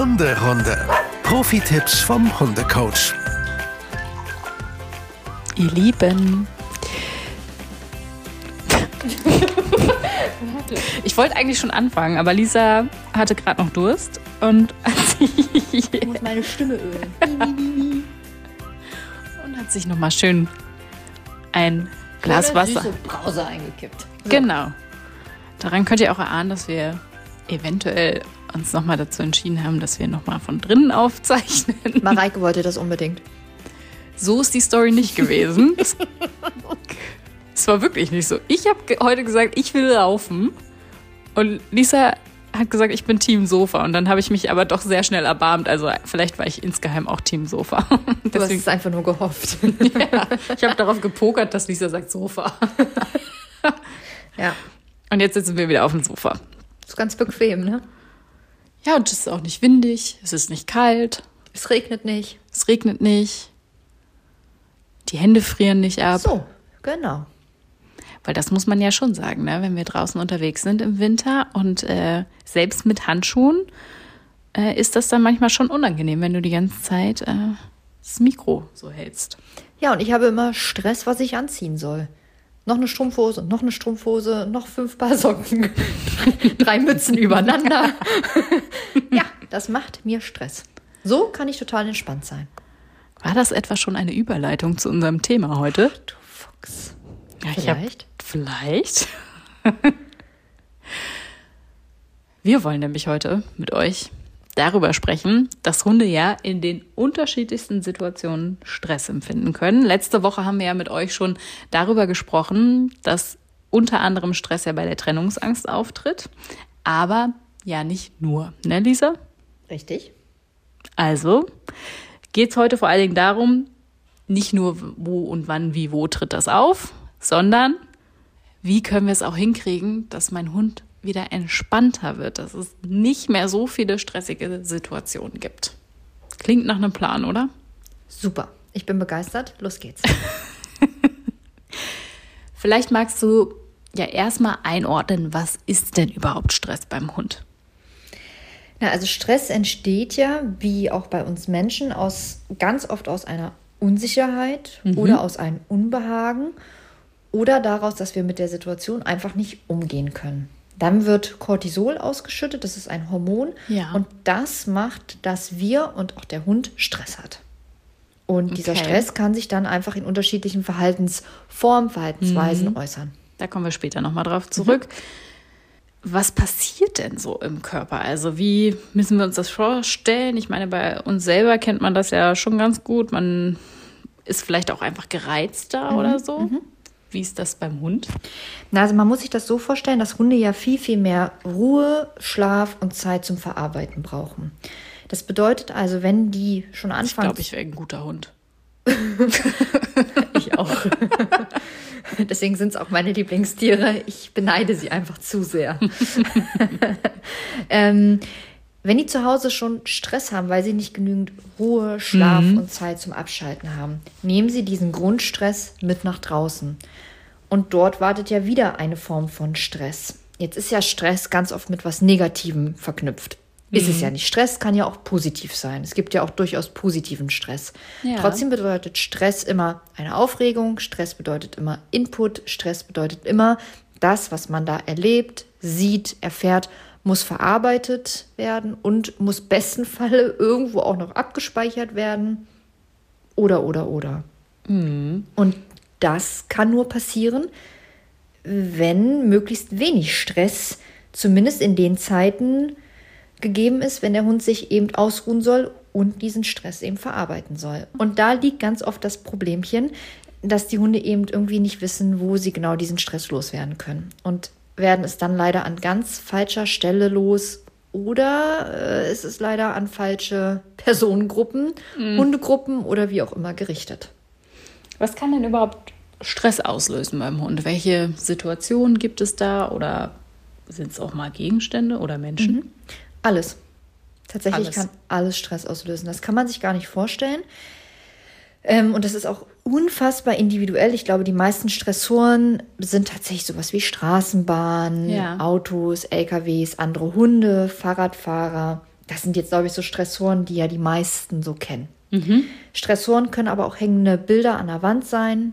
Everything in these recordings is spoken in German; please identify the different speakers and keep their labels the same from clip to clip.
Speaker 1: Hunderunde. Profi-Tipps vom Hundecoach.
Speaker 2: Ihr Lieben. Ich wollte eigentlich schon anfangen, aber Lisa hatte gerade noch Durst und
Speaker 3: Ich muss meine Stimme ölen.
Speaker 2: und hat sich nochmal schön ein Glas
Speaker 3: Schöne,
Speaker 2: Wasser.
Speaker 3: süße Brause eingekippt. So.
Speaker 2: Genau. Daran könnt ihr auch erahnen, dass wir eventuell uns nochmal dazu entschieden haben, dass wir nochmal von drinnen aufzeichnen.
Speaker 3: Mareike wollte das unbedingt.
Speaker 2: So ist die Story nicht gewesen. Es- war wirklich nicht so. Ich habe heute gesagt, ich will laufen. Und Lisa hat gesagt, ich bin Team Sofa. Und dann habe ich mich aber doch sehr schnell erbarmt. Also vielleicht war ich insgeheim auch Team Sofa.
Speaker 3: Du hast es einfach nur gehofft.
Speaker 2: ja, ich habe darauf gepokert, dass Lisa sagt Sofa.
Speaker 3: ja.
Speaker 2: Und jetzt sitzen wir wieder auf dem Sofa.
Speaker 3: Ist ganz bequem, ne?
Speaker 2: Ja, und es ist auch nicht windig, es ist nicht kalt,
Speaker 3: Es regnet nicht.
Speaker 2: es regnet nicht, die Hände frieren nicht ab.
Speaker 3: So, genau.
Speaker 2: Weil das muss man ja schon sagen, ne? wenn wir draußen unterwegs sind im Winter und äh, selbst mit Handschuhen äh, ist das dann manchmal schon unangenehm, wenn du die ganze Zeit äh, das Mikro so hältst.
Speaker 3: Ja, und ich habe immer Stress, was ich anziehen soll. Noch eine Strumpfhose, noch eine Strumpfhose, noch fünf Paar Socken, drei Mützen übereinander. ja, das macht mir Stress. So kann ich total entspannt sein.
Speaker 2: War das etwa schon eine Überleitung zu unserem Thema heute?
Speaker 3: Du Fuchs.
Speaker 2: Ja, ich hab-
Speaker 3: Vielleicht.
Speaker 2: Vielleicht. Wir wollen nämlich heute mit euch darüber sprechen, dass Hunde ja in den unterschiedlichsten Situationen Stress empfinden können. Letzte Woche haben wir ja mit euch schon darüber gesprochen, dass unter anderem Stress ja bei der Trennungsangst auftritt. Aber ja nicht nur, ne, Lisa?
Speaker 3: Richtig.
Speaker 2: Also geht es heute vor allen Dingen darum, nicht nur wo und wann, wie, wo tritt das auf, sondern wie können wir es auch hinkriegen, dass mein Hund wieder entspannter wird, dass es nicht mehr so viele stressige Situationen gibt. Klingt nach einem Plan, oder?
Speaker 3: Super. Ich bin begeistert. Los geht's.
Speaker 2: Vielleicht magst du ja erstmal einordnen, was ist denn überhaupt Stress beim Hund?
Speaker 3: Na, also Stress entsteht ja, wie auch bei uns Menschen, aus ganz oft aus einer Unsicherheit oder aus einem Unbehagen oder daraus, dass wir mit der Situation einfach nicht umgehen können. Dann wird Cortisol ausgeschüttet, das ist ein Hormon
Speaker 2: Ja.
Speaker 3: und das macht, dass wir und auch der Hund Stress hat. Und dieser
Speaker 2: Okay.
Speaker 3: Stress kann sich dann einfach in unterschiedlichen Verhaltensformen, Verhaltensweisen äußern.
Speaker 2: Da kommen wir später nochmal drauf zurück. Was passiert denn so im Körper? Also wie müssen wir uns das vorstellen? Ich meine, bei uns selber kennt man das ja schon ganz gut. Man ist vielleicht auch einfach gereizter oder so. Wie ist das beim Hund?
Speaker 3: Na, also man muss sich das so vorstellen, dass Hunde ja viel, viel mehr Ruhe, Schlaf und Zeit zum Verarbeiten brauchen. Das bedeutet also, wenn die schon
Speaker 2: Ich
Speaker 3: anfangen,
Speaker 2: glaube, ich wäre ein guter Hund.
Speaker 3: ich auch. Deswegen sind es auch meine Lieblingstiere. Ich beneide sie einfach zu sehr. ähm, wenn die zu Hause schon Stress haben, weil sie nicht genügend Ruhe, Schlaf und Zeit zum Abschalten haben, nehmen sie diesen Grundstress mit nach draußen. Und dort wartet ja wieder eine Form von Stress. Jetzt ist ja Stress ganz oft mit was Negativem verknüpft. Ist es ja nicht. Stress kann ja auch positiv sein. Es gibt ja auch durchaus positiven Stress.
Speaker 2: Ja.
Speaker 3: Trotzdem bedeutet Stress immer eine Aufregung, Stress bedeutet immer Input, Stress bedeutet immer das, was man da erlebt, sieht, erfährt, muss verarbeitet werden und muss besten Falle irgendwo auch noch abgespeichert werden. Oder, oder, oder. Und das kann nur passieren, wenn möglichst wenig Stress, zumindest in den Zeiten, gegeben ist, wenn der Hund sich eben ausruhen soll und diesen Stress eben verarbeiten soll. Und da liegt ganz oft das Problemchen, dass die Hunde eben irgendwie nicht wissen, wo sie genau diesen Stress loswerden können. Und werden es dann leider an ganz falscher Stelle los oder äh, ist es leider an falsche Personengruppen, Hundegruppen oder wie auch immer gerichtet.
Speaker 2: Was kann denn überhaupt Stress auslösen beim Hund? Welche Situationen gibt es da oder sind es auch mal Gegenstände oder Menschen?
Speaker 3: Alles. Tatsächlich
Speaker 2: Alles.
Speaker 3: kann alles Stress auslösen. Das kann man sich gar nicht vorstellen. Ähm, und das ist auch unfassbar individuell. Ich glaube, die meisten Stressoren sind tatsächlich sowas wie Straßenbahnen,
Speaker 2: Ja.
Speaker 3: Autos, LKWs, andere Hunde, Fahrradfahrer. Das sind jetzt, glaube ich, so Stressoren, die ja die meisten so kennen.
Speaker 2: Mhm.
Speaker 3: Stressoren können aber auch hängende Bilder an der Wand sein.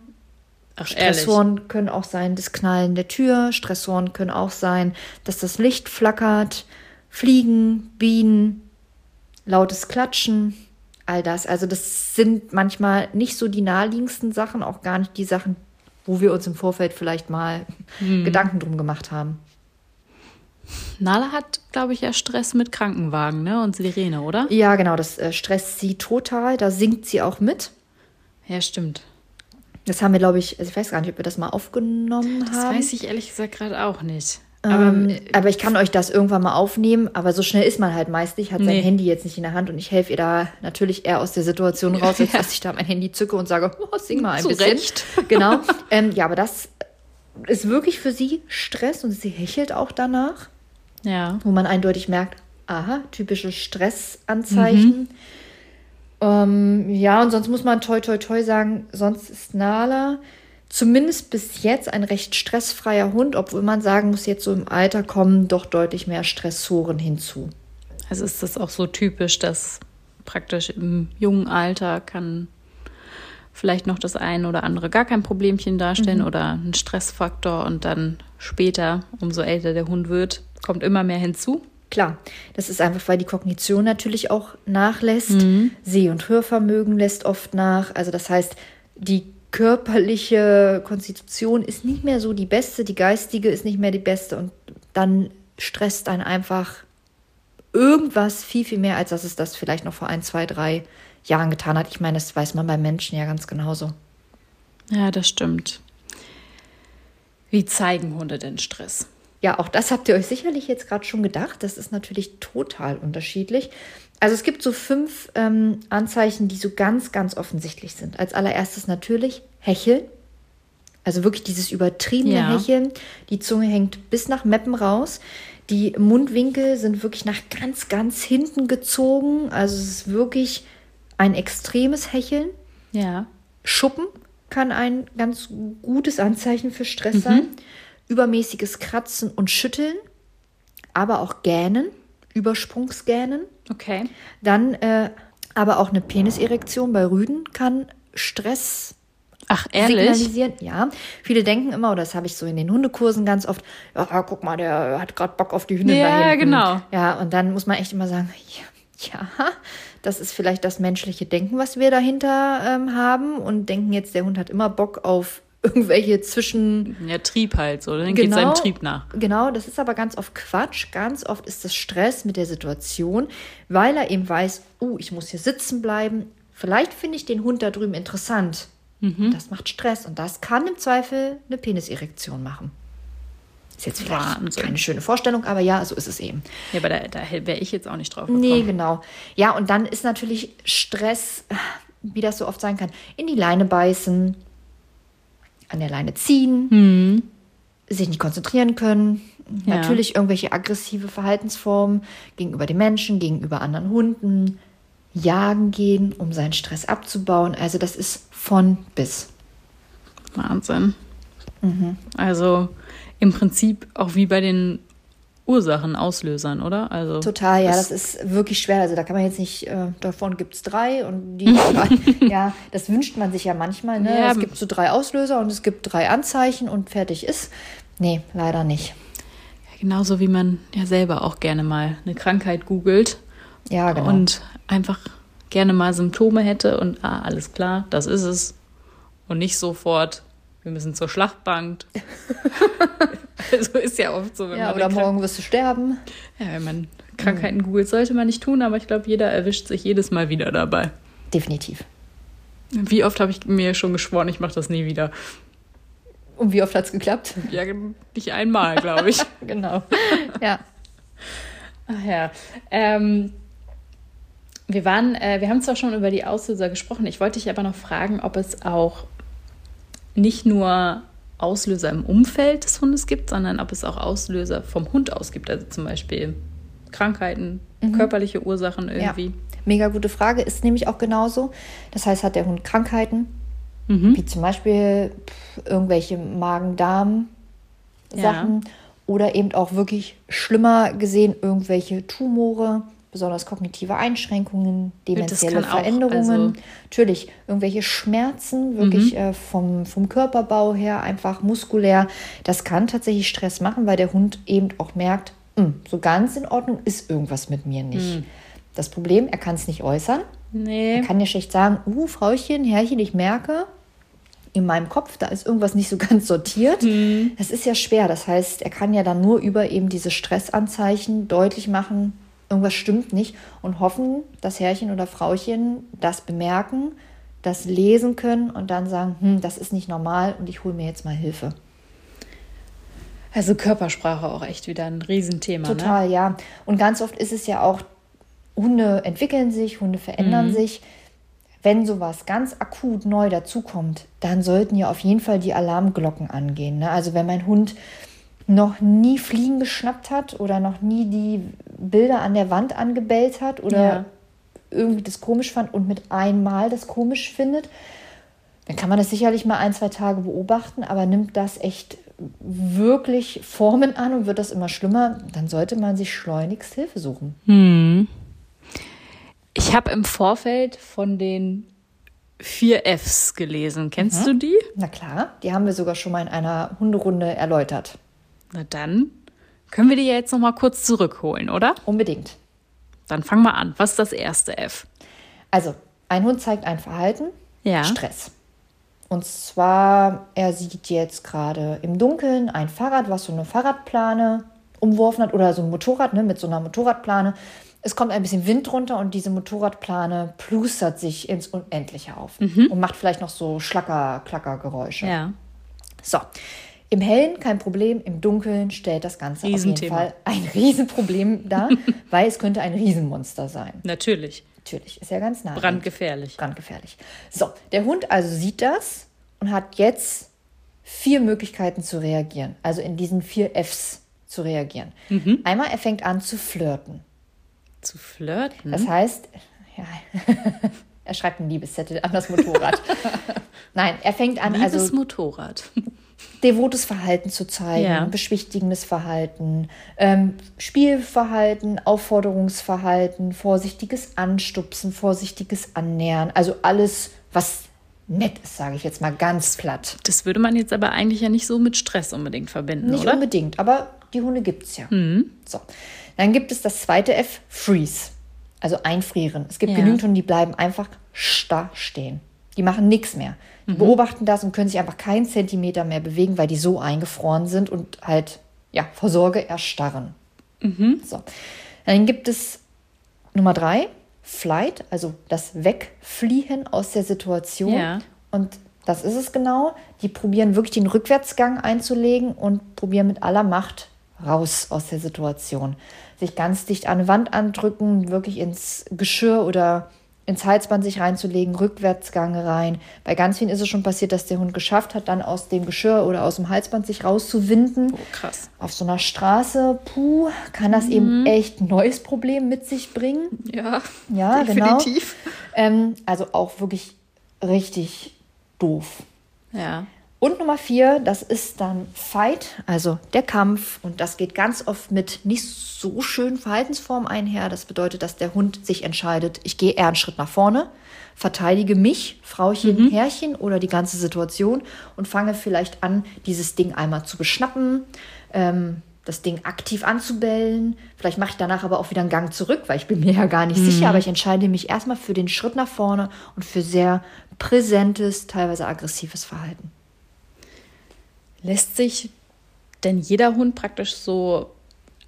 Speaker 2: Ach, ehrlich.
Speaker 3: Stressoren können auch sein das Knallen der Tür. Stressoren können auch sein, dass das Licht flackert, Fliegen, Bienen, lautes Klatschen, all das. Also das sind manchmal nicht so die naheliegendsten Sachen, auch gar nicht die Sachen, wo wir uns im Vorfeld vielleicht mal
Speaker 2: Hm.
Speaker 3: Gedanken drum gemacht haben.
Speaker 2: Nala hat, glaube ich, ja Stress mit Krankenwagen, ne? Und Sirene, oder?
Speaker 3: Ja, genau, das äh, stresst sie total. Da singt sie auch mit.
Speaker 2: Ja, stimmt.
Speaker 3: Das haben wir, glaube ich, also ich weiß gar nicht, ob wir das mal aufgenommen
Speaker 2: Das
Speaker 3: haben.
Speaker 2: weiß ich ehrlich gesagt gerade auch nicht.
Speaker 3: Ähm, aber ich kann euch das irgendwann mal aufnehmen, aber so schnell ist man halt meist nicht, hat sein
Speaker 2: Nee.
Speaker 3: Handy jetzt nicht in der Hand und ich helfe ihr da natürlich eher aus der Situation raus, als dass ich da mein Handy zücke und sage, oh, sing mal ein
Speaker 2: Zu
Speaker 3: bisschen.
Speaker 2: Recht.
Speaker 3: Genau. Ähm, ja, aber das ist wirklich für sie Stress und sie hechelt auch danach,
Speaker 2: Ja.
Speaker 3: wo man eindeutig merkt, aha, typische Stressanzeichen. Ähm, ja, und sonst muss man toi toi toi sagen, sonst ist Nala zumindest bis jetzt ein recht stressfreier Hund, obwohl man sagen muss, jetzt so im Alter kommen doch deutlich mehr Stressoren hinzu.
Speaker 2: Also ist das auch so typisch, dass praktisch im jungen Alter kann vielleicht noch das eine oder andere gar kein Problemchen darstellen oder ein Stressfaktor und dann später, umso älter der Hund wird, kommt immer mehr hinzu.
Speaker 3: Klar, das ist einfach, weil die Kognition natürlich auch nachlässt. Seh- und Hörvermögen lässt oft nach. Also das heißt, die körperliche Konstitution ist nicht mehr so die beste, die geistige ist nicht mehr die beste und dann stresst einen einfach irgendwas viel, viel mehr, als dass es das vielleicht noch vor ein, zwei, drei Jahren getan hat. Ich meine, das weiß man bei Menschen ja ganz genauso.
Speaker 2: Ja, das stimmt. Wie zeigen Hunde denn Stress?
Speaker 3: Ja, auch das habt ihr euch sicherlich jetzt gerade schon gedacht. Das ist natürlich total unterschiedlich. Also es gibt so fünf ähm, Anzeichen, die so ganz, ganz offensichtlich sind. Als allererstes natürlich Hecheln. Also wirklich dieses übertriebene
Speaker 2: Ja.
Speaker 3: Hecheln. Die Zunge hängt bis nach Meppen raus. Die Mundwinkel sind wirklich nach ganz, ganz hinten gezogen. Also es ist wirklich ein extremes Hecheln.
Speaker 2: Ja.
Speaker 3: Schuppen kann ein ganz gutes Anzeichen für Stress sein. Übermäßiges Kratzen und Schütteln, aber auch Gähnen, Übersprungsgähnen.
Speaker 2: Okay.
Speaker 3: Dann äh, aber auch eine Peniserektion bei Rüden kann Stress
Speaker 2: Ach, ehrlich?
Speaker 3: signalisieren. Ja, viele denken immer, oder das habe ich so in den Hundekursen ganz oft, ja, guck mal, der hat gerade Bock auf die Hündin
Speaker 2: Ja,
Speaker 3: da hinten.
Speaker 2: genau.
Speaker 3: Ja, und dann muss man echt immer sagen, ja, ja, das ist vielleicht das menschliche Denken, was wir dahinter ähm, haben und denken jetzt, der Hund hat immer Bock auf irgendwelche zwischen
Speaker 2: Ja, Trieb halt so. Dann geht seinem Trieb nach.
Speaker 3: Genau, das ist aber ganz oft Quatsch. Ganz oft ist das Stress mit der Situation, weil er eben weiß, oh, ich muss hier sitzen bleiben. Vielleicht finde ich den Hund da drüben interessant.
Speaker 2: Mhm.
Speaker 3: Das macht Stress und das kann im Zweifel eine Peniserektion machen. Ist jetzt vielleicht
Speaker 2: Wahnsinn.
Speaker 3: keine schöne Vorstellung, aber ja, so ist es eben.
Speaker 2: Ja, aber da, da wäre ich jetzt auch nicht drauf gekommen.
Speaker 3: Nee, genau. Ja, und dann ist natürlich Stress, wie das so oft sein kann, in die Leine beißen, an der Leine ziehen, sich nicht konzentrieren können.
Speaker 2: Ja.
Speaker 3: Natürlich irgendwelche aggressive Verhaltensformen gegenüber den Menschen, gegenüber anderen Hunden, jagen gehen, um seinen Stress abzubauen. Also das ist von bis.
Speaker 2: Wahnsinn. Also im Prinzip auch wie bei den Ursachen, Auslösern, oder? Also
Speaker 3: Total, ja, das ist wirklich schwer. Also da kann man jetzt nicht, äh, davon gibt es drei und die drei, ja, das wünscht man sich ja manchmal. Ne?
Speaker 2: Ja.
Speaker 3: Es gibt so drei Auslöser und es gibt drei Anzeichen und fertig ist. Nee, leider nicht.
Speaker 2: genauso wie man ja selber auch gerne mal eine Krankheit googelt
Speaker 3: Ja, genau.
Speaker 2: und einfach gerne mal Symptome hätte und ah, alles klar, das ist es. Und nicht sofort, wir müssen zur Schlachtbank. also ist ja oft so, wenn
Speaker 3: ja,
Speaker 2: man
Speaker 3: oder morgen wirst du sterben.
Speaker 2: ja, wenn man Krankheiten googelt, sollte man nicht tun, aber ich glaube, jeder erwischt sich jedes Mal wieder dabei.
Speaker 3: Definitiv.
Speaker 2: Wie oft habe ich mir schon geschworen, ich mache das nie wieder.
Speaker 3: Und wie oft hat es geklappt?
Speaker 2: Ja, nicht einmal, glaube ich.
Speaker 3: genau. Ja.
Speaker 2: Ach ja. Ähm, wir waren, äh, wir haben zwar schon über die Auslöser gesprochen, ich wollte dich aber noch fragen, ob es auch nicht nur Auslöser im Umfeld des Hundes gibt, sondern ob es auch Auslöser vom Hund aus gibt. Also zum Beispiel Krankheiten, körperliche Ursachen irgendwie.
Speaker 3: Ja. Mega gute Frage. Ist nämlich auch genauso. Das heißt, hat der Hund Krankheiten, wie zum Beispiel irgendwelche Magen-Darm-Sachen oder eben auch wirklich schlimmer gesehen irgendwelche Tumore, besonders kognitive Einschränkungen, dementielle
Speaker 2: auch,
Speaker 3: Veränderungen,
Speaker 2: also-
Speaker 3: natürlich irgendwelche Schmerzen, wirklich
Speaker 2: Mhm.
Speaker 3: äh, vom, vom Körperbau her, einfach muskulär. Das kann tatsächlich Stress machen, weil der Hund eben auch merkt, "Hm, so ganz in Ordnung ist irgendwas mit mir nicht.
Speaker 2: Mhm.
Speaker 3: Das Problem, er kann es nicht äußern.
Speaker 2: Nee.
Speaker 3: Er kann ja schlecht sagen, uh, Frauchen, Herrchen, ich merke, in meinem Kopf, da ist irgendwas nicht so ganz sortiert. Das ist ja schwer. Das heißt, er kann ja dann nur über eben diese Stressanzeichen deutlich machen, irgendwas stimmt nicht und hoffen, dass Herrchen oder Frauchen das bemerken, das lesen können und dann sagen, hm, das ist nicht normal und ich hole mir jetzt mal Hilfe.
Speaker 2: Also Körpersprache auch echt wieder ein Riesenthema. Ne?
Speaker 3: Total, ja. Und ganz oft ist es ja auch, Hunde entwickeln sich, Hunde verändern sich. Wenn sowas ganz akut neu dazukommt, dann sollten ja auf jeden Fall die Alarmglocken angehen. Ne? Also wenn mein Hund noch nie Fliegen geschnappt hat oder noch nie die Bilder an der Wand angebellt hat oder
Speaker 2: Ja.
Speaker 3: irgendwie das komisch fand und mit einmal das komisch findet, dann kann man das sicherlich mal ein, zwei Tage beobachten, aber nimmt das echt wirklich Formen an und wird das immer schlimmer, dann sollte man sich schleunigst Hilfe suchen.
Speaker 2: Ich habe im Vorfeld von den vier Fs gelesen. Kennst du die?
Speaker 3: Na klar, die haben wir sogar schon mal in einer Hunderunde erläutert.
Speaker 2: Na dann können wir die ja jetzt noch mal kurz zurückholen, oder?
Speaker 3: Unbedingt.
Speaker 2: Dann fang mal an. Was ist das erste F?
Speaker 3: Also, ein Hund zeigt ein Verhalten,
Speaker 2: Ja.
Speaker 3: Stress. Und zwar, er sieht jetzt gerade im Dunkeln ein Fahrrad, was so eine Fahrradplane umworfen hat, oder so ein Motorrad ne, mit so einer Motorradplane. Es kommt ein bisschen Wind drunter und diese Motorradplane plustert sich ins Unendliche auf und macht vielleicht noch so Schlacker-Klacker-Geräusche.
Speaker 2: Ja.
Speaker 3: So, im Hellen kein Problem, im Dunkeln stellt das Ganze auf jeden. Fall ein Riesenproblem dar, weil es könnte ein Riesenmonster sein.
Speaker 2: Natürlich.
Speaker 3: Natürlich, ist ja ganz nah.
Speaker 2: Brandgefährlich.
Speaker 3: Brandgefährlich. So, der Hund also sieht das und hat jetzt vier Möglichkeiten zu reagieren. Also in diesen vier Fs zu reagieren. Einmal, er fängt an zu flirten.
Speaker 2: Zu flirten.
Speaker 3: Das heißt, ja, er schreibt einen Liebeszettel an das Motorrad. Nein, er fängt an,
Speaker 2: Liebes
Speaker 3: also
Speaker 2: Motorrad.
Speaker 3: Devotes Verhalten zu zeigen,
Speaker 2: Ja.
Speaker 3: beschwichtigendes Verhalten, ähm, Spielverhalten, Aufforderungsverhalten, vorsichtiges Anstupsen, vorsichtiges Annähern. Also alles, was nett ist, sage ich jetzt mal ganz platt.
Speaker 2: Das würde man jetzt aber eigentlich ja nicht so mit Stress unbedingt verbinden,
Speaker 3: Nicht
Speaker 2: oder?
Speaker 3: unbedingt, aber die Hunde gibt es ja. So. Dann gibt es das zweite F, Freeze. Also einfrieren. Es gibt
Speaker 2: Ja.
Speaker 3: genügend Hunde, die bleiben einfach starr stehen. Die machen nichts mehr.
Speaker 2: Mhm.
Speaker 3: beobachten das und können sich einfach keinen Zentimeter mehr bewegen, weil die so eingefroren sind und halt, ja, vor Sorge erstarren.
Speaker 2: Mhm.
Speaker 3: So. Dann gibt es Nummer drei, Flight, also das Wegfliehen aus der Situation.
Speaker 2: Ja.
Speaker 3: Und das ist es genau. Die probieren wirklich den Rückwärtsgang einzulegen und probieren mit aller Macht raus aus der Situation. Sich ganz dicht an eine Wand andrücken, wirklich ins Geschirr oder ins Halsband sich reinzulegen, Rückwärtsgang rein. Bei ganz vielen ist es schon passiert, dass der Hund geschafft hat, dann aus dem Geschirr oder aus dem Halsband sich rauszuwinden.
Speaker 2: Oh, krass.
Speaker 3: Auf so einer Straße, puh, kann das eben echt ein neues Problem mit sich bringen.
Speaker 2: Ja,
Speaker 3: Ja, genau.
Speaker 2: definitiv.
Speaker 3: Ähm, also auch wirklich richtig doof.
Speaker 2: Ja.
Speaker 3: Und Nummer vier, das ist dann Fight, also der Kampf. Und das geht ganz oft mit nicht so schönen Verhaltensformen einher. Das bedeutet, dass der Hund sich entscheidet, ich gehe eher einen Schritt nach vorne, verteidige mich, Frauchen, Herrchen oder die ganze Situation und fange vielleicht an, dieses Ding einmal zu beschnappen, ähm, das Ding aktiv anzubellen. Vielleicht mache ich danach aber auch wieder einen Gang zurück, weil ich bin mir ja gar nicht sicher, aber ich entscheide mich erstmal für den Schritt nach vorne und für sehr präsentes, teilweise aggressives Verhalten.
Speaker 2: Lässt sich denn jeder Hund praktisch so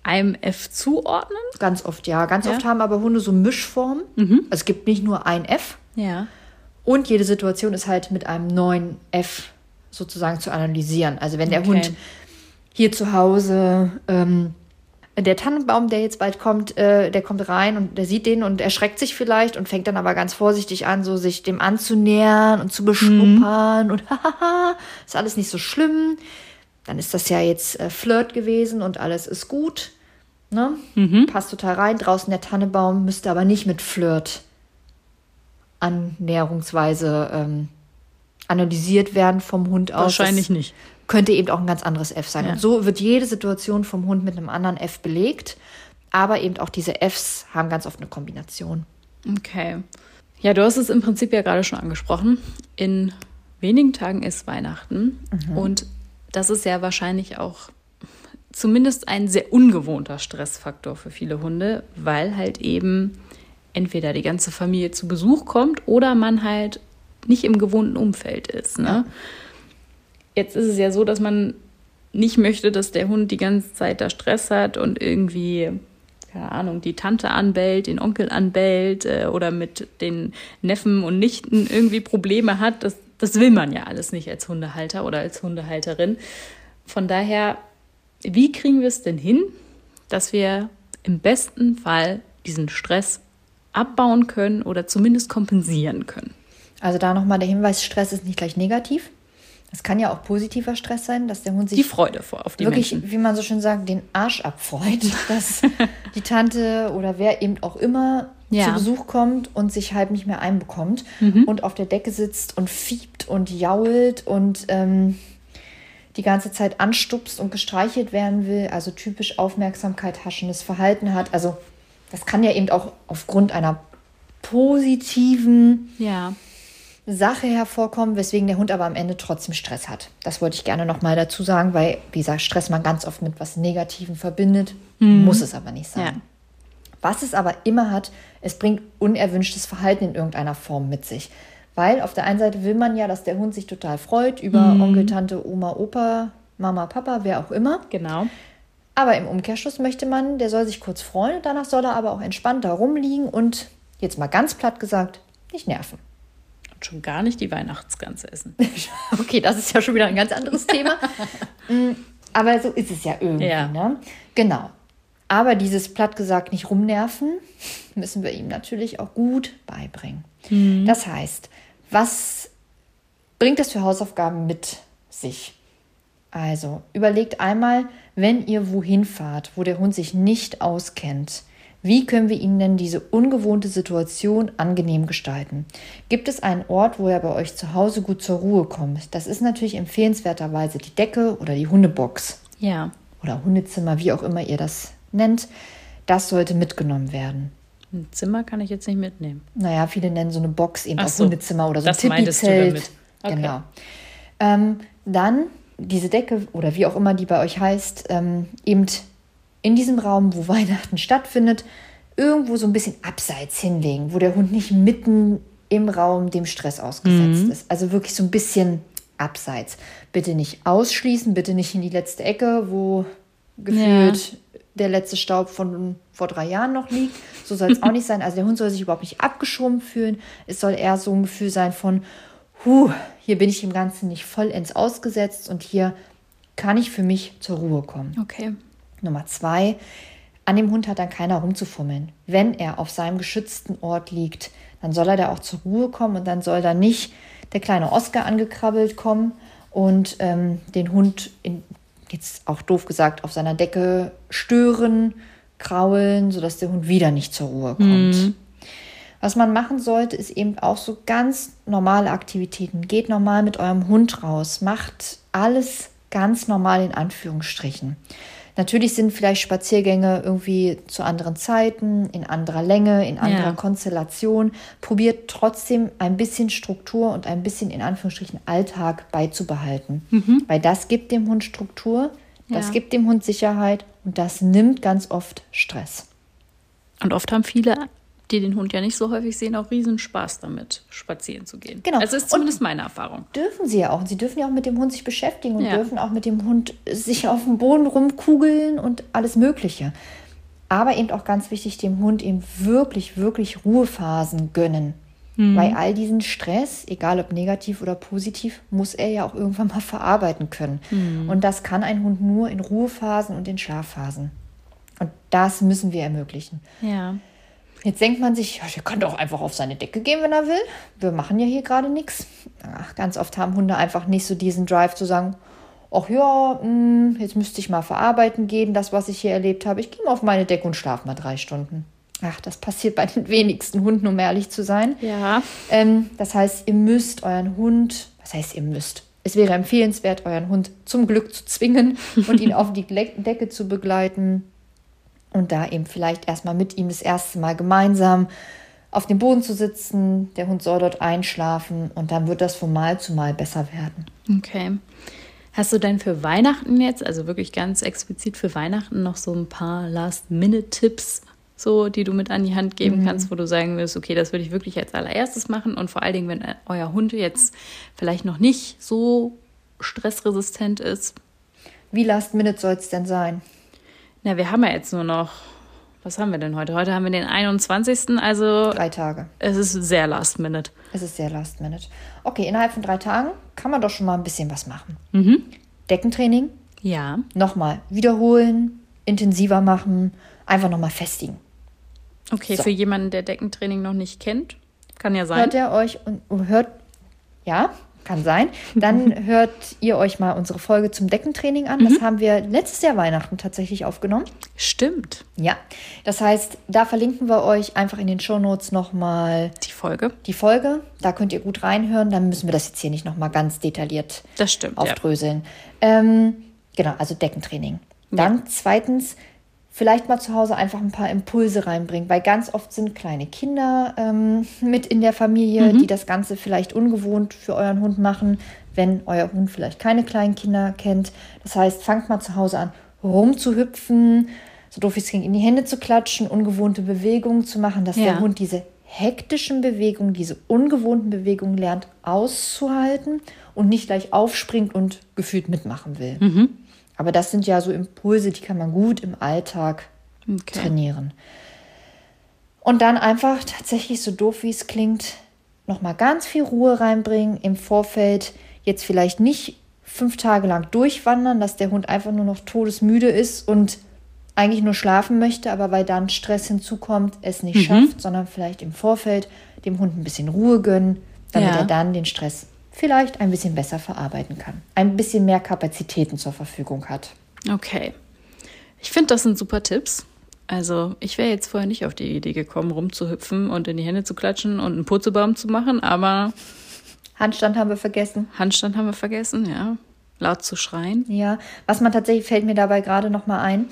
Speaker 2: einem F zuordnen?
Speaker 3: Ganz oft, ja. Ganz
Speaker 2: Ja?
Speaker 3: oft haben aber Hunde so Mischformen. Also es gibt nicht nur ein F.
Speaker 2: Ja.
Speaker 3: Und jede Situation ist halt mit einem neuen F sozusagen zu analysieren. Also wenn der
Speaker 2: Okay.
Speaker 3: Hund hier zu Hause, ähm, der Tannenbaum, der jetzt bald kommt, äh, der kommt rein und der sieht den und erschreckt sich vielleicht und fängt dann aber ganz vorsichtig an, so sich dem anzunähern und zu beschnuppern und hahaha, ist alles nicht so schlimm. Dann ist das ja jetzt äh, Flirt gewesen und alles ist gut. Ne? Passt total rein. Draußen der Tannebaum müsste aber nicht mit Flirt annäherungsweise ähm, analysiert werden vom Hund aus.
Speaker 2: Wahrscheinlich
Speaker 3: das
Speaker 2: nicht.
Speaker 3: Könnte eben auch ein ganz anderes F sein.
Speaker 2: Ja.
Speaker 3: Und so wird jede Situation vom Hund mit einem anderen F belegt. Aber eben auch diese Fs haben ganz oft eine Kombination.
Speaker 2: Okay. Ja, du hast es im Prinzip ja gerade schon angesprochen. In wenigen Tagen ist Weihnachten mhm. und das ist ja wahrscheinlich auch zumindest ein sehr ungewohnter Stressfaktor für viele Hunde, weil halt eben entweder die ganze Familie zu Besuch kommt oder man halt nicht im gewohnten Umfeld ist. Ne? Ja. Jetzt ist es ja so, dass man nicht möchte, dass der Hund die ganze Zeit da Stress hat und irgendwie, keine Ahnung, die Tante anbellt, den Onkel anbellt äh, oder mit den Neffen und Nichten irgendwie Probleme hat. Das, das will man ja alles nicht als Hundehalter oder als Hundehalterin. Von daher, wie kriegen wir es denn hin, dass wir im besten Fall diesen Stress abbauen können oder zumindest kompensieren können?
Speaker 3: Also da nochmal der Hinweis, Stress ist nicht gleich negativ. Es kann ja auch positiver Stress sein, dass der Hund sich
Speaker 2: die Freude vor auf die
Speaker 3: wirklich,
Speaker 2: Menschen.
Speaker 3: wie man so schön sagt, den Arsch abfreut, dass die Tante oder wer eben auch immer ja. zu Besuch kommt und sich halt nicht mehr einbekommt mhm. und auf der Decke sitzt und fiebt und jault und ähm, die ganze Zeit anstupst und gestreichelt werden will, also typisch Aufmerksamkeit haschendes Verhalten hat. Also das kann ja eben auch aufgrund einer positiven
Speaker 2: ja.
Speaker 3: Sache hervorkommen, weswegen der Hund aber am Ende trotzdem Stress hat. Das wollte ich gerne nochmal dazu sagen, weil, wie gesagt, Stress man ganz oft mit was Negativem verbindet, mhm. muss es aber nicht sein. Ja. Was es aber immer hat, es bringt unerwünschtes Verhalten in irgendeiner Form mit sich. Weil auf der einen Seite will man ja, dass der Hund sich total freut über mhm. Onkel, Tante, Oma, Opa, Mama, Papa, wer auch immer.
Speaker 2: Genau.
Speaker 3: Aber im Umkehrschluss möchte man, der soll sich kurz freuen und danach soll er aber auch entspannt da rumliegen und, jetzt mal ganz platt gesagt, nicht nerven
Speaker 2: und schon gar nicht die Weihnachtsgans essen.
Speaker 3: okay, das ist ja schon wieder ein ganz anderes Thema. Mm, aber so ist es ja irgendwie. Ja. Ne? Genau. Aber dieses platt gesagt nicht rumnerven, müssen wir ihm natürlich auch gut beibringen. Mhm. Das heißt, was bringt das für Hausaufgaben mit sich? Also überlegt einmal, wenn ihr wohin fahrt, wo der Hund sich nicht auskennt, wie können wir Ihnen denn diese ungewohnte Situation angenehm gestalten? Gibt es einen Ort, wo er bei euch zu Hause gut zur Ruhe kommt? Das ist natürlich empfehlenswerterweise die Decke oder die Hundebox.
Speaker 2: Ja.
Speaker 3: Oder Hundezimmer, wie auch immer ihr das nennt. Das sollte mitgenommen werden.
Speaker 2: Ein Zimmer kann ich jetzt nicht mitnehmen.
Speaker 3: Naja, viele nennen so eine Box eben Ach auch so, Hundezimmer oder so ein Tipi-Zelt. Okay. Genau. Ähm, dann diese Decke oder wie auch immer die bei euch heißt, ähm, eben in diesem Raum, wo Weihnachten stattfindet, irgendwo so ein bisschen abseits hinlegen, wo der Hund nicht mitten im Raum dem Stress ausgesetzt mhm. ist. Also wirklich so ein bisschen abseits. Bitte nicht ausschließen, bitte nicht in die letzte Ecke, wo gefühlt ja. der letzte Staub von vor drei Jahren noch liegt. So soll es auch nicht sein. Also der Hund soll sich überhaupt nicht abgeschoben fühlen. Es soll eher so ein Gefühl sein von, huh, hier bin ich dem Ganzen nicht vollends ausgesetzt und hier kann ich für mich zur Ruhe kommen.
Speaker 2: Okay.
Speaker 3: Nummer zwei, an dem Hund hat dann keiner rumzufummeln. Wenn er auf seinem geschützten Ort liegt, dann soll er da auch zur Ruhe kommen und dann soll da nicht der kleine Oscar angekrabbelt kommen und ähm, den Hund, in, jetzt auch doof gesagt, auf seiner Decke stören, kraulen, sodass der Hund wieder nicht zur Ruhe kommt. Mhm. Was man machen sollte, ist eben auch so ganz normale Aktivitäten. Geht normal mit eurem Hund raus, macht alles ganz normal in Anführungsstrichen. Natürlich sind vielleicht Spaziergänge irgendwie zu anderen Zeiten, in anderer Länge, in anderer ja. Konstellation. Probiert trotzdem ein bisschen Struktur und ein bisschen in Anführungsstrichen Alltag beizubehalten. Mhm. Weil das gibt dem Hund Struktur, das ja. gibt dem Hund Sicherheit und das nimmt ganz oft Stress.
Speaker 2: Und oft haben viele die den Hund ja nicht so häufig sehen, auch riesen Spaß damit, spazieren zu gehen.
Speaker 3: Genau.
Speaker 2: Also ist zumindest und meine Erfahrung.
Speaker 3: Dürfen sie ja auch. Und sie dürfen ja auch mit dem Hund sich beschäftigen und ja. dürfen auch mit dem Hund sich auf dem Boden rumkugeln und alles Mögliche. Aber eben auch ganz wichtig, dem Hund eben wirklich, wirklich Ruhephasen gönnen. Mhm. Bei all diesen Stress, egal ob negativ oder positiv, muss er ja auch irgendwann mal verarbeiten können. Mhm. Und das kann ein Hund nur in Ruhephasen und in Schlafphasen. Und das müssen wir ermöglichen.
Speaker 2: Ja.
Speaker 3: Jetzt denkt man sich, ja, der kann doch einfach auf seine Decke gehen, wenn er will. Wir machen ja hier gerade nichts. Ganz oft haben Hunde einfach nicht so diesen Drive zu sagen, ach ja, mh, hm, jetzt müsste ich mal verarbeiten gehen, das, was ich hier erlebt habe. Ich gehe mal auf meine Decke und schlafe mal drei Stunden. Ach, das passiert bei den wenigsten Hunden, um ehrlich zu sein.
Speaker 2: Ja.
Speaker 3: Ähm, das heißt, ihr müsst euren Hund, was heißt ihr müsst? Es wäre empfehlenswert, euren Hund zum Glück zu zwingen und ihn auf die Decke zu begleiten und da eben vielleicht erstmal mit ihm das erste Mal gemeinsam auf dem Boden zu sitzen. Der Hund soll dort einschlafen und dann wird das von Mal zu Mal besser werden.
Speaker 2: Okay. Hast du denn für Weihnachten jetzt, also wirklich ganz explizit für Weihnachten, noch so ein paar Last-Minute-Tipps, so, die du mit an die Hand geben mhm. kannst, wo du sagen würdest, okay, das würde ich wirklich als allererstes machen und vor allen Dingen, wenn euer Hund jetzt vielleicht noch nicht so stressresistent ist.
Speaker 3: Wie Last-Minute soll es denn sein?
Speaker 2: Na, wir haben ja jetzt nur noch, was haben wir denn heute? Heute haben wir den 21. Also.
Speaker 3: Drei Tage.
Speaker 2: Es ist sehr last minute.
Speaker 3: Es ist sehr last minute. Okay, innerhalb von drei Tagen kann man doch schon mal ein bisschen was machen. Mhm. Deckentraining.
Speaker 2: Ja.
Speaker 3: Nochmal wiederholen, intensiver machen, einfach nochmal festigen.
Speaker 2: Okay, so. für jemanden, der Deckentraining noch nicht kennt, kann ja sein.
Speaker 3: Hört er euch und hört, ja, kann sein. Dann hört ihr euch mal unsere Folge zum Deckentraining an. Das mhm. haben wir letztes Jahr Weihnachten tatsächlich aufgenommen.
Speaker 2: Stimmt.
Speaker 3: Ja, das heißt, da verlinken wir euch einfach in den Shownotes nochmal
Speaker 2: die Folge.
Speaker 3: Die Folge, da könnt ihr gut reinhören. Dann müssen wir das jetzt hier nicht nochmal ganz detailliert
Speaker 2: das stimmt,
Speaker 3: aufdröseln. Ja. Ähm, genau, also Deckentraining. Dann ja. zweitens vielleicht mal zu Hause einfach ein paar Impulse reinbringen, weil ganz oft sind kleine Kinder ähm, mit in der Familie, mhm. die das Ganze vielleicht ungewohnt für euren Hund machen, wenn euer Hund vielleicht keine kleinen Kinder kennt. Das heißt, fangt mal zu Hause an, rumzuhüpfen, so doof es klingt, in die Hände zu klatschen, ungewohnte Bewegungen zu machen, dass ja. der Hund diese hektischen Bewegungen, diese ungewohnten Bewegungen lernt auszuhalten und nicht gleich aufspringt und gefühlt mitmachen will. Mhm. Aber das sind ja so Impulse, die kann man gut im Alltag okay. trainieren. Und dann einfach tatsächlich, so doof wie es klingt, nochmal ganz viel Ruhe reinbringen im Vorfeld. Jetzt vielleicht nicht fünf Tage lang durchwandern, dass der Hund einfach nur noch todesmüde ist und eigentlich nur schlafen möchte, aber weil dann Stress hinzukommt, es nicht mhm. schafft, sondern vielleicht im Vorfeld dem Hund ein bisschen Ruhe gönnen, damit ja. er dann den Stress vielleicht ein bisschen besser verarbeiten kann, ein bisschen mehr Kapazitäten zur Verfügung hat.
Speaker 2: Okay. Ich finde, das sind super Tipps. Also, ich wäre jetzt vorher nicht auf die Idee gekommen, rumzuhüpfen und in die Hände zu klatschen und einen Purzelbaum zu machen, aber.
Speaker 3: Handstand haben wir vergessen.
Speaker 2: Handstand haben wir vergessen, ja. Laut zu schreien.
Speaker 3: Ja, was man tatsächlich fällt mir dabei gerade nochmal ein.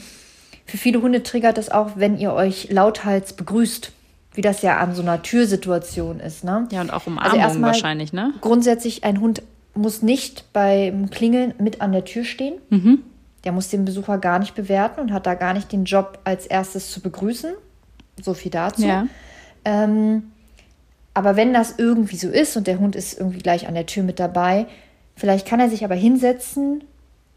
Speaker 3: Für viele Hunde triggert es auch, wenn ihr euch lauthals begrüßt wie das ja an so einer Türsituation ist. Ne?
Speaker 2: Ja, und auch Umarmung also wahrscheinlich, ne?
Speaker 3: Grundsätzlich, ein Hund muss nicht beim Klingeln mit an der Tür stehen. Mhm. Der muss den Besucher gar nicht bewerten und hat da gar nicht den Job, als erstes zu begrüßen. So viel dazu. Ja. Ähm, aber wenn das irgendwie so ist und der Hund ist irgendwie gleich an der Tür mit dabei, vielleicht kann er sich aber hinsetzen,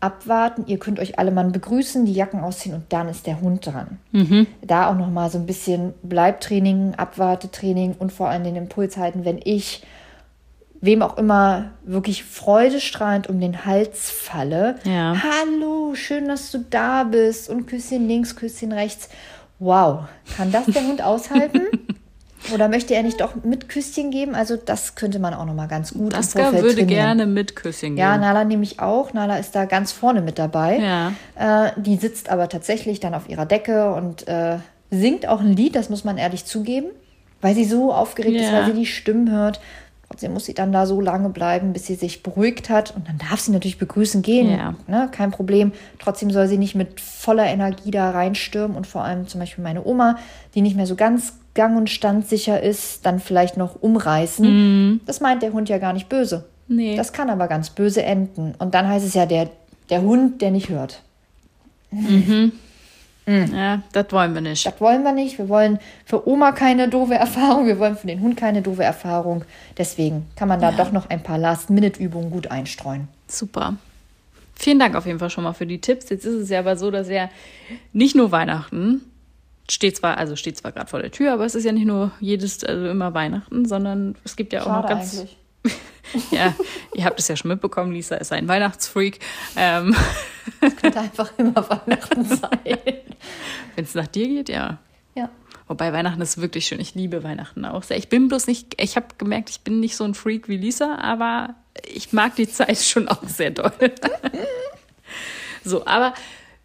Speaker 3: abwarten. Ihr könnt euch alle mal begrüßen, die Jacken ausziehen und dann ist der Hund dran. Mhm. Da auch noch mal so ein bisschen Bleibtraining, Abwartetraining und vor allem den Impuls halten, wenn ich wem auch immer wirklich freudestrahlend um den Hals falle. Ja. Hallo, schön, dass du da bist und Küsschen links, Küsschen rechts. Wow, kann das der Hund aushalten? Oder möchte er nicht doch mit Küsschen geben? Also das könnte man auch noch mal ganz gut
Speaker 2: Daska im Vorfeld würde trainieren. gerne mit Küsschen geben.
Speaker 3: Ja, Nala nehme ich auch. Nala ist da ganz vorne mit dabei. Ja. Äh, die sitzt aber tatsächlich dann auf ihrer Decke und äh, singt auch ein Lied, das muss man ehrlich zugeben, weil sie so aufgeregt ja. ist, weil sie die Stimmen hört. Trotzdem muss sie dann da so lange bleiben, bis sie sich beruhigt hat. Und dann darf sie natürlich begrüßen gehen. Ja. Ne? Kein Problem. Trotzdem soll sie nicht mit voller Energie da reinstürmen. Und vor allem zum Beispiel meine Oma, die nicht mehr so ganz gang- und standsicher ist, dann vielleicht noch umreißen. Mhm. Das meint der Hund ja gar nicht böse. Nee. Das kann aber ganz böse enden. Und dann heißt es ja, der, der Hund, der nicht hört.
Speaker 2: Mhm. Mhm. Ja, das wollen wir nicht.
Speaker 3: Das wollen wir nicht. Wir wollen für Oma keine doofe Erfahrung. Wir wollen für den Hund keine doofe Erfahrung. Deswegen kann man da ja. doch noch ein paar Last-Minute-Übungen gut einstreuen.
Speaker 2: Super. Vielen Dank auf jeden Fall schon mal für die Tipps. Jetzt ist es ja aber so, dass ja nicht nur Weihnachten steht zwar, also steht zwar gerade vor der Tür, aber es ist ja nicht nur jedes, also immer Weihnachten, sondern es gibt ja auch Schade noch ganz. Eigentlich. ja, ihr habt es ja schon mitbekommen, Lisa ist ein Weihnachtsfreak. Ähm.
Speaker 3: Es könnte einfach immer Weihnachten sein.
Speaker 2: Wenn es nach dir geht, ja.
Speaker 3: Ja.
Speaker 2: Wobei Weihnachten ist wirklich schön. Ich liebe Weihnachten auch sehr. Ich bin bloß nicht, ich habe gemerkt, ich bin nicht so ein Freak wie Lisa, aber ich mag die Zeit schon auch sehr doll. so, aber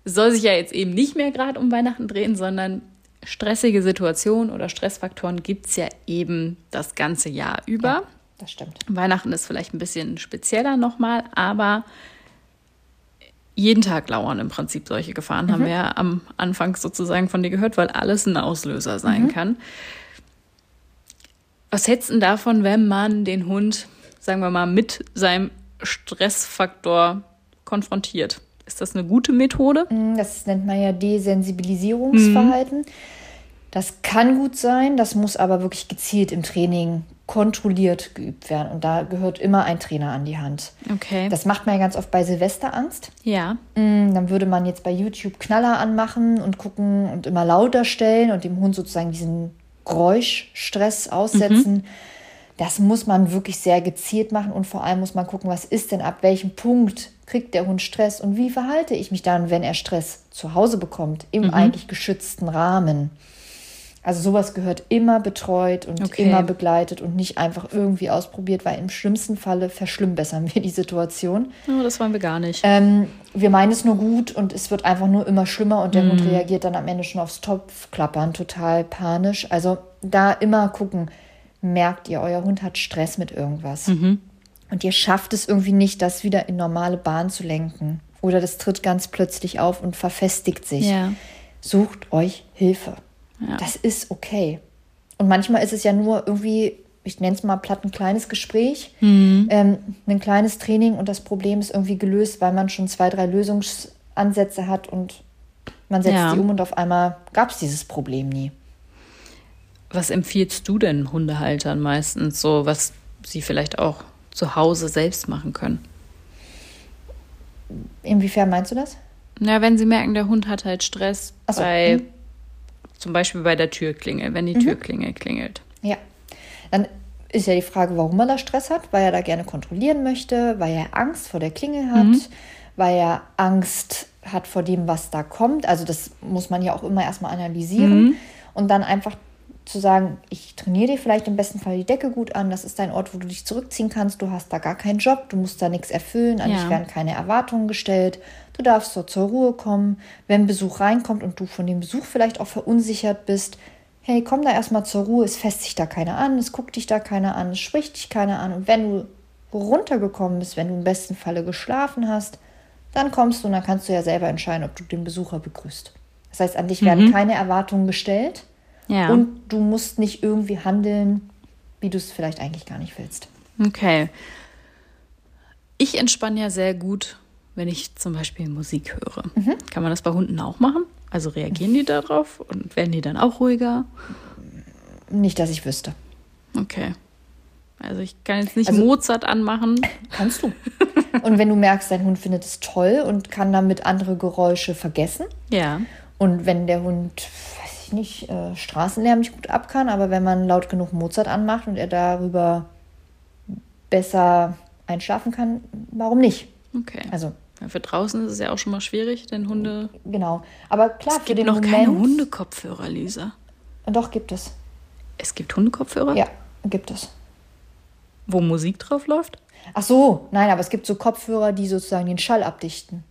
Speaker 2: soll sich ja jetzt eben nicht mehr gerade um Weihnachten drehen, sondern stressige Situationen oder Stressfaktoren gibt es ja eben das ganze Jahr über. Ja,
Speaker 3: das stimmt.
Speaker 2: Weihnachten ist vielleicht ein bisschen spezieller nochmal, aber jeden Tag lauern im Prinzip solche Gefahren, mhm. haben wir ja am Anfang sozusagen von dir gehört, weil alles ein Auslöser sein mhm. kann. Was hältst du davon, wenn man den Hund, sagen wir mal, mit seinem Stressfaktor konfrontiert? Ist das eine gute Methode?
Speaker 3: Mm, das nennt man ja Desensibilisierungsverhalten. Mhm. Das kann gut sein, das muss aber wirklich gezielt im Training kontrolliert geübt werden. Und da gehört immer ein Trainer an die Hand.
Speaker 2: Okay.
Speaker 3: Das macht man ja ganz oft bei Silvesterangst.
Speaker 2: Ja.
Speaker 3: Mm, dann würde man jetzt bei YouTube Knaller anmachen und gucken und immer lauter stellen und dem Hund sozusagen diesen Geräuschstress aussetzen. Mhm. Das muss man wirklich sehr gezielt machen und vor allem muss man gucken, was ist denn ab welchem Punkt kriegt der Hund Stress und wie verhalte ich mich dann, wenn er Stress zu Hause bekommt, im mhm. eigentlich geschützten Rahmen. Also sowas gehört immer betreut und okay. immer begleitet und nicht einfach irgendwie ausprobiert, weil im schlimmsten Falle verschlimmbessern wir die Situation.
Speaker 2: Oh, das wollen wir gar nicht.
Speaker 3: Ähm, wir meinen es nur gut und es wird einfach nur immer schlimmer und der mm. Hund reagiert dann am Ende schon aufs Topfklappern, total panisch. Also da immer gucken, merkt ihr, euer Hund hat Stress mit irgendwas. Mhm. Und ihr schafft es irgendwie nicht, das wieder in normale Bahn zu lenken. Oder das tritt ganz plötzlich auf und verfestigt sich.
Speaker 2: Ja.
Speaker 3: Sucht euch Hilfe. Ja. Das ist okay. Und manchmal ist es ja nur irgendwie, ich nenne es mal platt, ein kleines Gespräch, mhm. ähm, ein kleines Training und das Problem ist irgendwie gelöst, weil man schon zwei, drei Lösungsansätze hat und man setzt ja. die um und auf einmal gab es dieses Problem nie.
Speaker 2: Was empfiehlst du denn Hundehaltern meistens, so was sie vielleicht auch zu Hause selbst machen können?
Speaker 3: Inwiefern meinst du das?
Speaker 2: Na, wenn sie merken, der Hund hat halt Stress so. bei mhm. Zum Beispiel bei der Türklingel, wenn die mhm. Türklingel klingelt.
Speaker 3: Ja. Dann ist ja die Frage, warum er da Stress hat, weil er da gerne kontrollieren möchte, weil er Angst vor der Klingel hat, mhm. weil er Angst hat vor dem, was da kommt. Also das muss man ja auch immer erstmal analysieren mhm. und dann einfach zu sagen, ich trainiere dir vielleicht im besten Fall die Decke gut an, das ist dein Ort, wo du dich zurückziehen kannst, du hast da gar keinen Job, du musst da nichts erfüllen, an ja. dich werden keine Erwartungen gestellt, du darfst dort zur Ruhe kommen, wenn Besuch reinkommt und du von dem Besuch vielleicht auch verunsichert bist, hey, komm da erstmal zur Ruhe, es fässt sich da keiner an, es guckt dich da keiner an, es spricht dich keiner an und wenn du runtergekommen bist, wenn du im besten Falle geschlafen hast, dann kommst du und dann kannst du ja selber entscheiden, ob du den Besucher begrüßt. Das heißt, an dich mhm. werden keine Erwartungen gestellt
Speaker 2: ja.
Speaker 3: Und du musst nicht irgendwie handeln, wie du es vielleicht eigentlich gar nicht willst.
Speaker 2: Okay. Ich entspanne ja sehr gut, wenn ich zum Beispiel Musik höre. Mhm. Kann man das bei Hunden auch machen? Also reagieren die darauf und werden die dann auch ruhiger?
Speaker 3: Nicht, dass ich wüsste.
Speaker 2: Okay. Also ich kann jetzt nicht also, Mozart anmachen.
Speaker 3: Kannst du. Und wenn du merkst, dein Hund findet es toll und kann damit andere Geräusche vergessen.
Speaker 2: Ja.
Speaker 3: Und wenn der Hund ich nicht, äh, Straßenlärm nicht gut ab kann, aber wenn man laut genug Mozart anmacht und er darüber besser einschlafen kann, warum nicht?
Speaker 2: Okay.
Speaker 3: Also
Speaker 2: ja, für draußen ist es ja auch schon mal schwierig, denn Hunde.
Speaker 3: Genau. Aber klar,
Speaker 2: es für gibt den noch Moment, keine Hundekopfhörer, Lisa.
Speaker 3: Doch, gibt es.
Speaker 2: Es gibt Hundekopfhörer?
Speaker 3: Ja, gibt es.
Speaker 2: Wo Musik drauf läuft?
Speaker 3: Ach so, nein, aber es gibt so Kopfhörer, die sozusagen den Schall abdichten.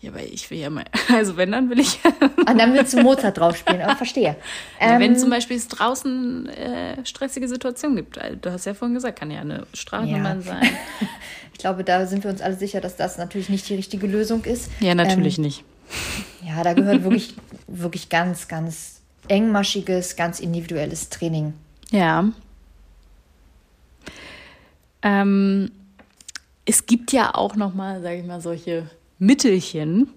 Speaker 2: Ja, aber ich will ja mal, also wenn, dann will ich.
Speaker 3: Und ah, dann willst du Mozart drauf spielen, aber verstehe.
Speaker 2: Ja, ähm, wenn zum Beispiel es draußen äh, stressige Situationen gibt, also, du hast ja vorhin gesagt, kann ja eine Straßenbahn ja. sein.
Speaker 3: ich glaube, da sind wir uns alle sicher, dass das natürlich nicht die richtige Lösung ist.
Speaker 2: Ja, natürlich ähm, nicht.
Speaker 3: Ja, da gehört wirklich, wirklich ganz, ganz engmaschiges, ganz individuelles Training.
Speaker 2: Ja. Ähm, es gibt ja auch noch mal, sage ich mal, solche Mittelchen,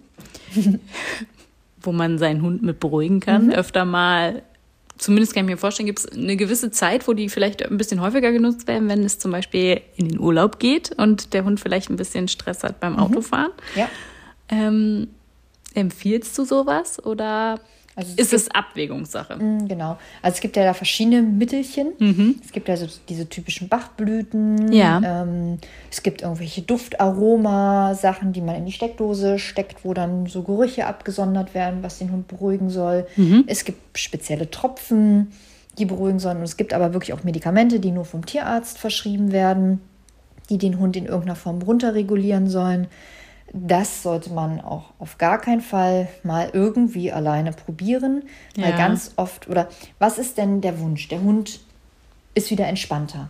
Speaker 2: wo man seinen Hund mit beruhigen kann. Mhm. Öfter mal, zumindest kann ich mir vorstellen, gibt es eine gewisse Zeit, wo die vielleicht ein bisschen häufiger genutzt werden, wenn es zum Beispiel in den Urlaub geht und der Hund vielleicht ein bisschen Stress hat beim mhm. Autofahren.
Speaker 3: Ja.
Speaker 2: Ähm, empfiehlst du sowas oder also es ist es Abwägungssache.
Speaker 3: Mm, genau. Also es gibt ja da verschiedene Mittelchen. Mhm. Es gibt ja so diese typischen Bachblüten.
Speaker 2: Ja.
Speaker 3: Ähm, es gibt irgendwelche Duftaroma-Sachen, die man in die Steckdose steckt, wo dann so Gerüche abgesondert werden, was den Hund beruhigen soll. Mhm. Es gibt spezielle Tropfen, die beruhigen sollen. Und es gibt aber wirklich auch Medikamente, die nur vom Tierarzt verschrieben werden, die den Hund in irgendeiner Form runterregulieren sollen das sollte man auch auf gar keinen Fall mal irgendwie alleine probieren. Weil ja. ganz oft, oder was ist denn der Wunsch? Der Hund ist wieder entspannter.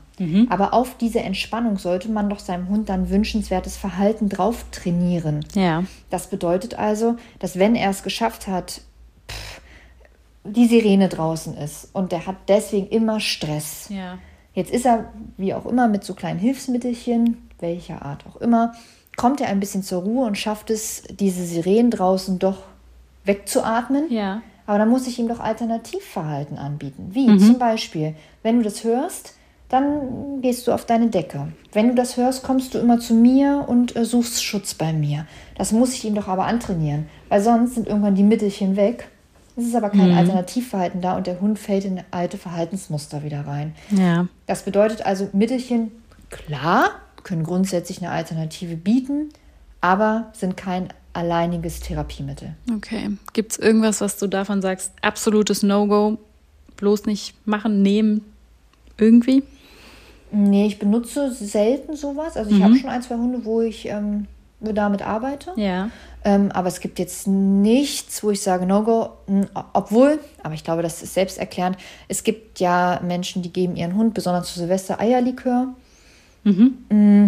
Speaker 3: Aber auf diese Entspannung sollte man doch seinem Hund dann wünschenswertes Verhalten drauf trainieren.
Speaker 2: Ja.
Speaker 3: Das bedeutet also, dass wenn er es geschafft hat, pff, die Sirene draußen ist und der hat deswegen immer Stress.
Speaker 2: Ja.
Speaker 3: Jetzt ist er, wie auch immer, mit so kleinen Hilfsmittelchen, welcher Art auch immer, kommt er ein bisschen zur Ruhe und schafft es, diese Sirenen draußen doch wegzuatmen.
Speaker 2: Ja.
Speaker 3: Aber dann muss ich ihm doch Alternativverhalten anbieten. Wie zum Beispiel, wenn du das hörst, dann gehst du auf deine Decke. Wenn du das hörst, kommst du immer zu mir und äh, suchst Schutz bei mir. Das muss ich ihm doch aber antrainieren, weil sonst sind irgendwann die Mittelchen weg. Es ist aber kein Alternativverhalten da und der Hund fällt in alte Verhaltensmuster wieder rein.
Speaker 2: Ja.
Speaker 3: Das bedeutet also, Mittelchen, klar, können grundsätzlich eine Alternative bieten, aber sind kein alleiniges Therapiemittel.
Speaker 2: Okay. Gibt es irgendwas, was du davon sagst? Absolutes No-Go. Bloß nicht machen, nehmen. Irgendwie?
Speaker 3: Nee, ich benutze selten sowas. Also ich habe schon ein, zwei Hunde, wo ich ähm, damit arbeite.
Speaker 2: Ja.
Speaker 3: Ähm, aber es gibt jetzt nichts, wo ich sage No-Go. Obwohl, aber ich glaube, das ist selbsterklärend, es gibt ja Menschen, die geben ihren Hund, besonders zu Silvester, Eierlikör. Mm,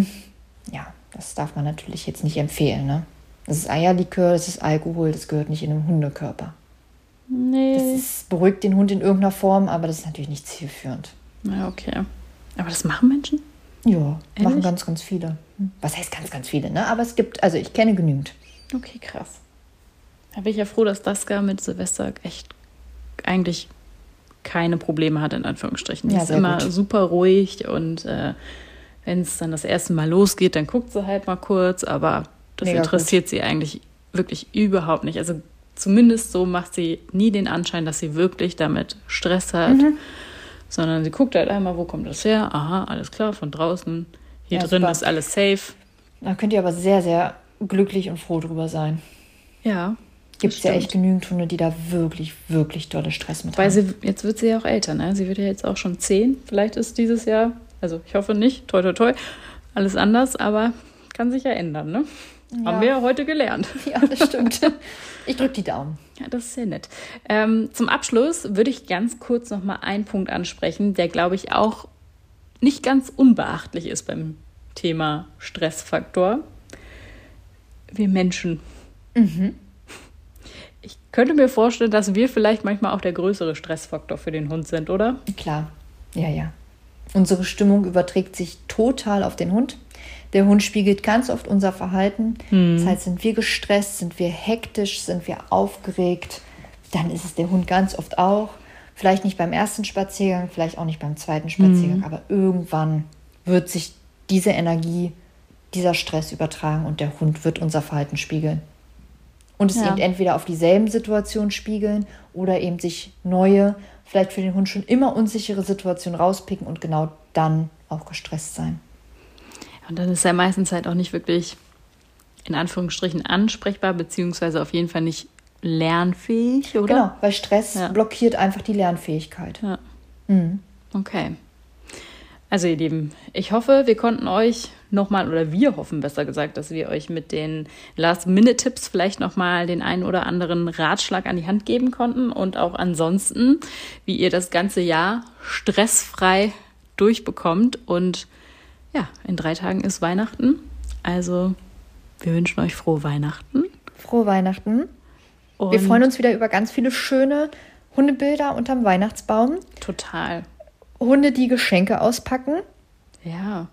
Speaker 3: ja, das darf man natürlich jetzt nicht empfehlen. Ne? Das ist Eierlikör, das ist Alkohol, das gehört nicht in den Hundekörper. Das
Speaker 2: Nee.
Speaker 3: ist, beruhigt den Hund in irgendeiner Form, aber das ist natürlich nicht zielführend.
Speaker 2: Ja, okay. Aber das machen Menschen?
Speaker 3: Ja, machen
Speaker 2: Ehrlich?
Speaker 3: ganz, ganz viele. Was heißt ganz, ganz viele, ne? Aber es gibt, also ich kenne genügend.
Speaker 2: Okay, krass. Da bin ich ja froh, dass Daska mit Silvester echt eigentlich keine Probleme hat, in Anführungsstrichen. Die
Speaker 3: Ja,
Speaker 2: ist immer
Speaker 3: gut.
Speaker 2: super ruhig und äh, wenn es dann das erste Mal losgeht, dann guckt sie halt mal kurz, aber das
Speaker 3: Mega
Speaker 2: interessiert sie eigentlich wirklich überhaupt nicht. Also zumindest so macht sie nie den Anschein, dass sie wirklich damit Stress hat,
Speaker 3: Mhm.
Speaker 2: sondern sie guckt halt einmal, wo kommt das her? Aha, alles klar, von draußen. Hier
Speaker 3: Ja,
Speaker 2: drin
Speaker 3: super.
Speaker 2: ist alles safe.
Speaker 3: Da könnt ihr aber sehr, sehr glücklich und froh drüber sein.
Speaker 2: Ja.
Speaker 3: Gibt es ja echt genügend Hunde, die da wirklich, wirklich dolle Stress mit
Speaker 2: Weil
Speaker 3: haben.
Speaker 2: sie, jetzt wird sie ja auch älter, ne? Sie wird ja jetzt auch schon zehn. Vielleicht ist dieses Jahr, also ich hoffe nicht, toi toi toi, alles anders, aber kann sich ja ändern, ne? Haben wir ja heute gelernt.
Speaker 3: Ja, das stimmt. ich drücke die Daumen.
Speaker 2: Ja, das ist sehr nett. Ähm, zum Abschluss würde ich ganz kurz noch mal einen Punkt ansprechen, der, glaube ich, auch nicht ganz unbeachtlich ist beim Thema Stressfaktor. Wir Menschen. Ich könnte mir vorstellen, dass wir vielleicht manchmal auch der größere Stressfaktor für den Hund sind, oder?
Speaker 3: Klar. Ja, ja. Unsere Stimmung überträgt sich total auf den Hund. Der Hund spiegelt ganz oft unser Verhalten. Das heißt, sind wir gestresst, sind wir hektisch, sind wir aufgeregt, dann ist es der Hund ganz oft auch. Vielleicht nicht beim ersten Spaziergang, vielleicht auch nicht beim zweiten Spaziergang, aber irgendwann wird sich diese Energie, dieser Stress übertragen und der Hund wird unser Verhalten spiegeln. Und es
Speaker 2: Ja.
Speaker 3: eben entweder auf dieselben Situationen spiegeln oder eben sich neue, vielleicht für den Hund schon immer unsichere Situationen rauspicken und genau dann auch gestresst sein.
Speaker 2: Und dann ist er meistens halt auch nicht wirklich in Anführungsstrichen ansprechbar, beziehungsweise auf jeden Fall nicht lernfähig, oder?
Speaker 3: Genau, weil Stress
Speaker 2: Ja.
Speaker 3: blockiert einfach die Lernfähigkeit.
Speaker 2: Ja. Okay. Also ihr Lieben, ich hoffe, wir konnten euch nochmal, oder wir hoffen besser gesagt, dass wir euch mit den Last-Minute-Tipps vielleicht nochmal den einen oder anderen Ratschlag an die Hand geben konnten und auch ansonsten, wie ihr das ganze Jahr stressfrei durchbekommt. Und ja, in drei Tagen ist Weihnachten. Also wir wünschen euch frohe Weihnachten.
Speaker 3: Frohe Weihnachten.
Speaker 2: Und
Speaker 3: Wir freuen uns wieder über ganz viele schöne Hundebilder unterm Weihnachtsbaum.
Speaker 2: total.
Speaker 3: Hunde, die Geschenke auspacken.
Speaker 2: Ja,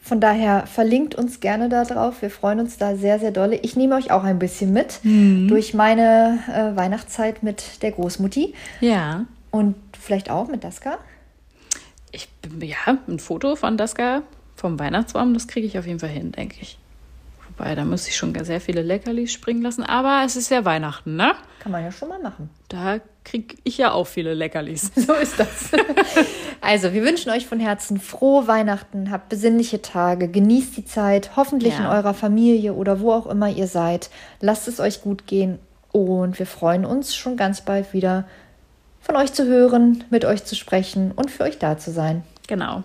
Speaker 3: Von daher verlinkt uns gerne da drauf. Wir freuen uns da sehr, sehr dolle. Ich nehme euch auch ein bisschen mit durch meine äh, Weihnachtszeit mit der Großmutti
Speaker 2: ja.
Speaker 3: und vielleicht auch mit Daska.
Speaker 2: Ich, ja, ein Foto von Daska vom Weihnachtsbaum, das kriege ich auf jeden Fall hin, denke ich. Wobei, da muss ich schon sehr viele Leckerlis springen lassen. Aber es ist ja Weihnachten, ne?
Speaker 3: Kann man ja schon mal machen.
Speaker 2: Da kriege ich ja auch viele Leckerlis.
Speaker 3: So ist das. also, wir wünschen euch von Herzen frohe Weihnachten, habt besinnliche Tage, genießt die Zeit, hoffentlich
Speaker 2: Ja.
Speaker 3: in eurer Familie oder wo auch immer ihr seid. Lasst es euch gut gehen und wir freuen uns schon ganz bald wieder von euch zu hören, mit euch zu sprechen und für euch da zu sein.
Speaker 2: Genau.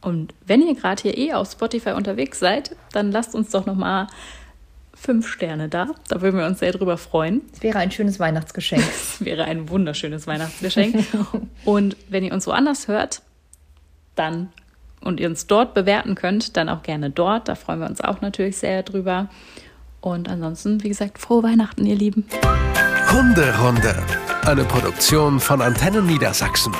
Speaker 2: Und wenn ihr gerade hier eh auf Spotify unterwegs seid, dann lasst uns doch nochmal fünf Sterne da. Da würden wir uns sehr drüber freuen.
Speaker 3: Es wäre ein schönes Weihnachtsgeschenk.
Speaker 2: Das wäre ein wunderschönes Weihnachtsgeschenk. Und wenn ihr uns woanders hört, dann und ihr uns dort bewerten könnt, dann auch gerne dort. Da freuen wir uns auch natürlich sehr drüber. Und ansonsten, wie gesagt, frohe Weihnachten, ihr Lieben.
Speaker 1: Hunderunde, eine Produktion von Antennen Niedersachsen.